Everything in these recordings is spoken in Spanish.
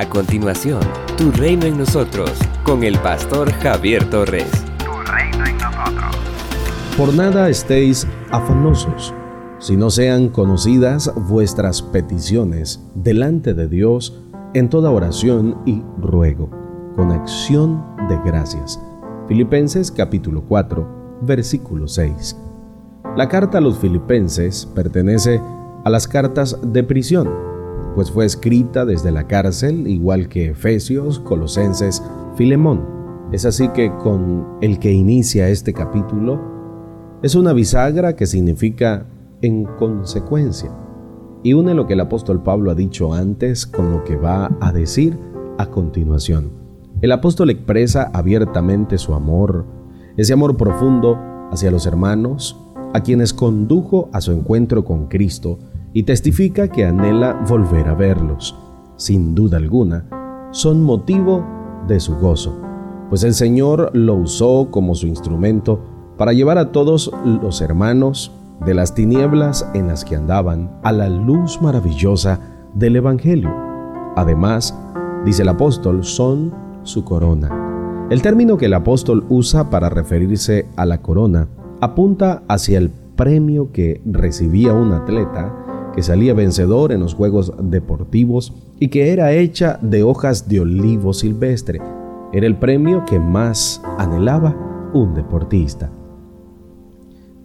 A continuación, Tu Reino en Nosotros, con el pastor Javier Torres. Tu Reino en Nosotros. Por nada estéis afanosos, si no sean conocidas vuestras peticiones delante de Dios en toda oración y ruego, con acción de gracias. Filipenses capítulo 4, versículo 6. La carta a los filipenses pertenece a las cartas de prisión pues fue escrita desde la cárcel, igual que Efesios, Colosenses, Filemón. Es así que con el que inicia este capítulo es una bisagra que significa en consecuencia y une lo que el apóstol Pablo ha dicho antes con lo que va a decir a continuación. El apóstol expresa abiertamente su amor, ese amor profundo hacia los hermanos, a quienes condujo a su encuentro con Cristo y testifica que anhela volver a verlos. Sin duda alguna, son motivo de su gozo, pues el Señor lo usó como su instrumento para llevar a todos los hermanos de las tinieblas en las que andaban a la luz maravillosa del Evangelio. Además, dice el apóstol, son su corona. El término que el apóstol usa para referirse a la corona apunta hacia el premio que recibía un atleta que salía vencedor en los Juegos Deportivos y que era hecha de hojas de olivo silvestre. Era el premio que más anhelaba un deportista.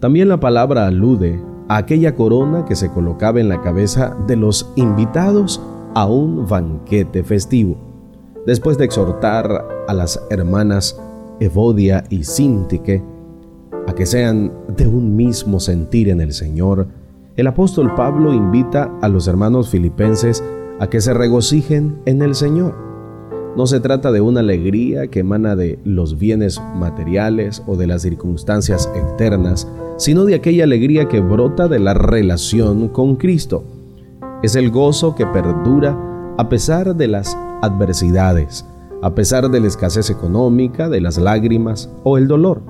También la palabra alude a aquella corona que se colocaba en la cabeza de los invitados a un banquete festivo. Después de exhortar a las hermanas Evodia y Sintique a que sean de un mismo sentir en el Señor, el apóstol Pablo invita a los hermanos filipenses a que se regocijen en el Señor. No se trata de una alegría que emana de los bienes materiales o de las circunstancias externas, sino de aquella alegría que brota de la relación con Cristo. Es el gozo que perdura a pesar de las adversidades, a pesar de la escasez económica, de las lágrimas o el dolor.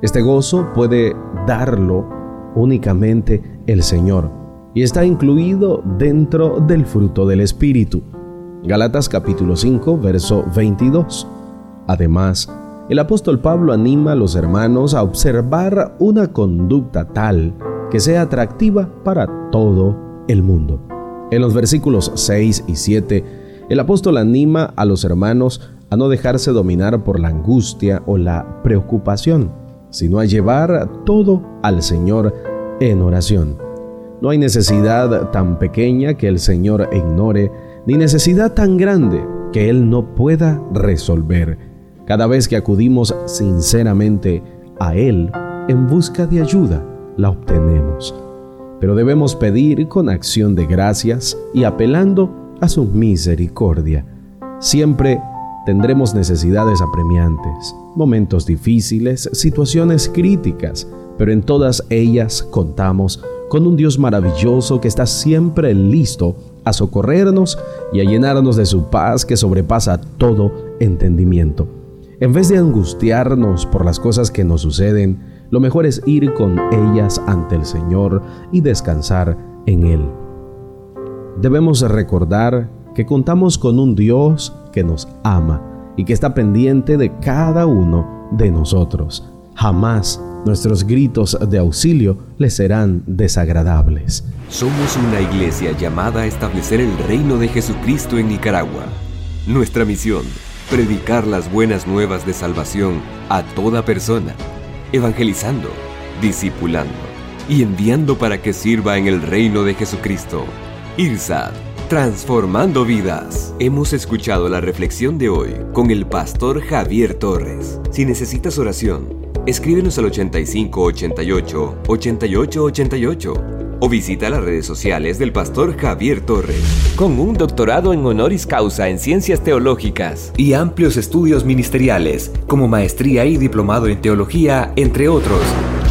Este gozo puede darlo únicamente el Señor y está incluido dentro del fruto del Espíritu. Galatas capítulo 5, verso 22. Además, el apóstol Pablo anima a los hermanos a observar una conducta tal que sea atractiva para todo el mundo. En los versículos 6 y 7, el apóstol anima a los hermanos a no dejarse dominar por la angustia o la preocupación, sino a llevar todo al Señor en oración. No hay necesidad tan pequeña que el Señor ignore, ni necesidad tan grande que Él no pueda resolver. Cada vez que acudimos sinceramente a Él en busca de ayuda, la obtenemos. Pero debemos pedir con acción de gracias y apelando a su misericordia. Siempre tendremos necesidades apremiantes, momentos difíciles, situaciones críticas, pero en todas ellas contamos con un Dios maravilloso que está siempre listo a socorrernos y a llenarnos de su paz que sobrepasa todo entendimiento. En vez de angustiarnos por las cosas que nos suceden, lo mejor es ir con ellas ante el Señor y descansar en Él. Debemos recordar que contamos con un Dios que nos ama y que está pendiente de cada uno de nosotros. Jamás nuestros gritos de auxilio les serán desagradables. Somos una iglesia llamada a establecer el reino de Jesucristo en Nicaragua. Nuestra misión, predicar las buenas nuevas de salvación a toda persona, evangelizando, discipulando y enviando para que sirva en el reino de Jesucristo. IRSAD, transformando vidas. Hemos escuchado la reflexión de hoy con el pastor Javier Torres. Si necesitas oración, Escríbenos al 8588 8888 o visita las redes sociales del pastor Javier Torres. Con un doctorado en honoris causa en ciencias teológicas y amplios estudios ministeriales, como maestría y diplomado en teología, entre otros,